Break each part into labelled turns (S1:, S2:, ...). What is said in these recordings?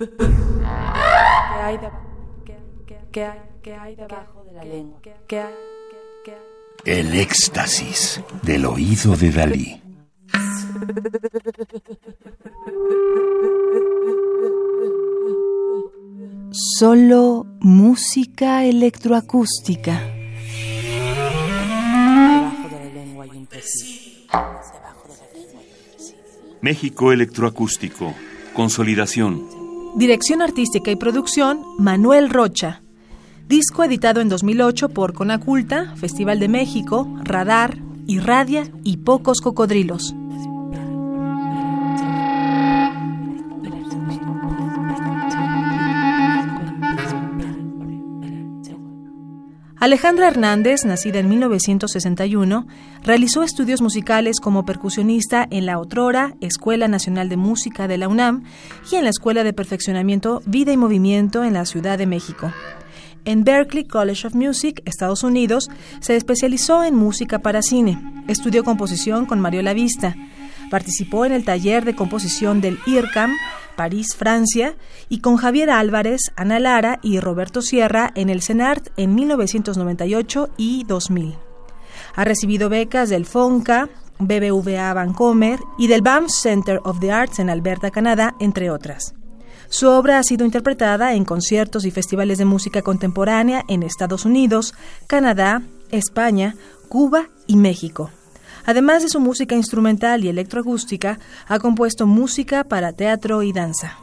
S1: ¿Qué hay, de, qué, hay, qué hay debajo de la lengua? ¿Qué hay, qué hay?
S2: El éxtasis del oído de Dalí.
S3: Solo música electroacústica.
S1: Debajo de la lengua hay un preciso. Debajo de la lengua hay un preciso.
S4: México Electroacústico. Consolidación.
S5: Dirección artística y producción, Manuel Rocha. Disco editado en 2008 por Conaculta, Festival de México, Radar, Irradia y Pocos Cocodrilos. Alejandra Hernández, nacida en 1961, realizó estudios musicales como percusionista en la otrora Escuela Nacional de Música de la UNAM y en la Escuela de Perfeccionamiento Vida y Movimiento en la Ciudad de México. En Berklee College of Music, Estados Unidos, se especializó en música para cine. Estudió composición con Mario Lavista. Participó en el taller de composición del IRCAM, París, Francia, y con Javier Álvarez, Ana Lara y Roberto Sierra en el CENART en 1998 y 2000. Ha recibido becas del FONCA, BBVA Vancomer y del BAM Center of the Arts en Alberta, Canadá, entre otras. Su obra ha sido interpretada en conciertos y festivales de música contemporánea en Estados Unidos, Canadá, España, Cuba y México. Además de su música instrumental y electroacústica, ha compuesto música para teatro y danza.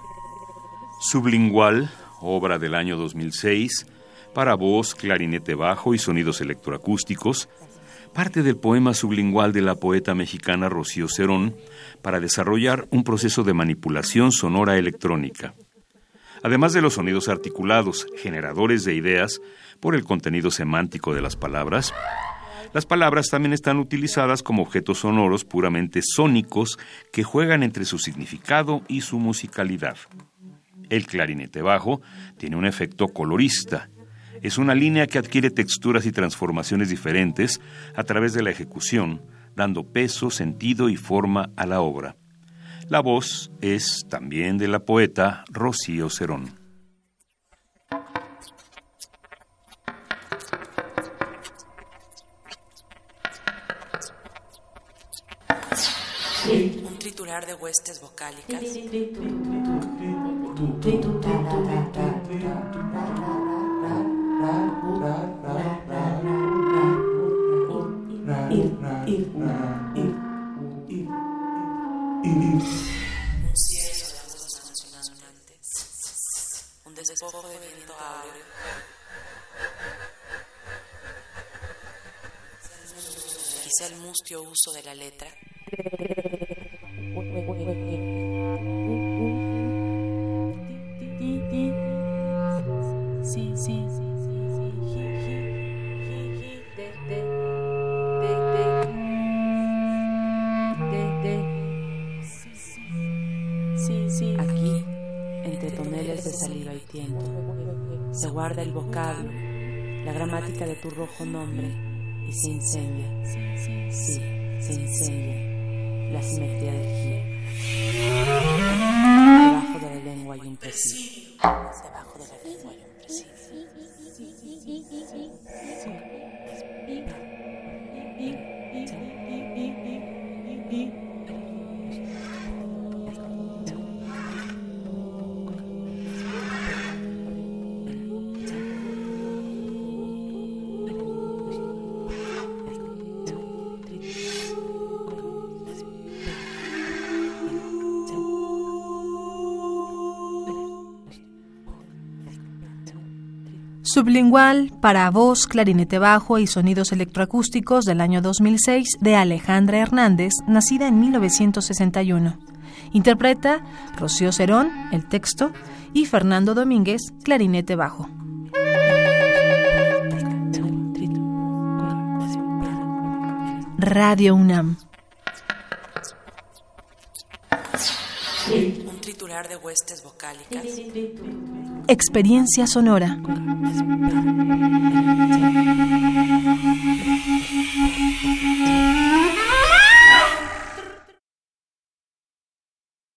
S4: Sublingual, obra del año 2006, para voz, clarinete bajo y sonidos electroacústicos, parte del poema sublingual de la poeta mexicana Rocío Cerón para desarrollar un proceso de manipulación sonora electrónica. Además de los sonidos articulados, generadores de ideas por el contenido semántico de las palabras, las palabras también están utilizadas como objetos sonoros puramente sónicos que juegan entre su significado y su musicalidad. El clarinete bajo tiene un efecto colorista. Es una línea que adquiere texturas y transformaciones diferentes a través de la ejecución, dando peso, sentido y forma a la obra. La voz es también de la poeta Rocío Cerón.
S1: Un triturar de huestes vocálicas. Un cielo de voces consonantes. Un despojo de viento áureo. Quizá el mustio uso de la letra. Aquí, entre toneles de saliva y tiempo, se guarda el vocablo, la gramática de tu rojo nombre y se. Sí, se incendia la simetría del giro. Debajo de la lengua hay un presidio. Debajo de la lengua hay un presidio.
S5: Sublingual para voz, clarinete bajo y sonidos electroacústicos del año 2006 de Alejandra Hernández, nacida en 1961. Interpreta Rocío Cerón, el texto, y Fernando Domínguez, clarinete bajo. Radio UNAM.
S1: Un triturar de huestes vocálicas.
S5: Experiencia sonora.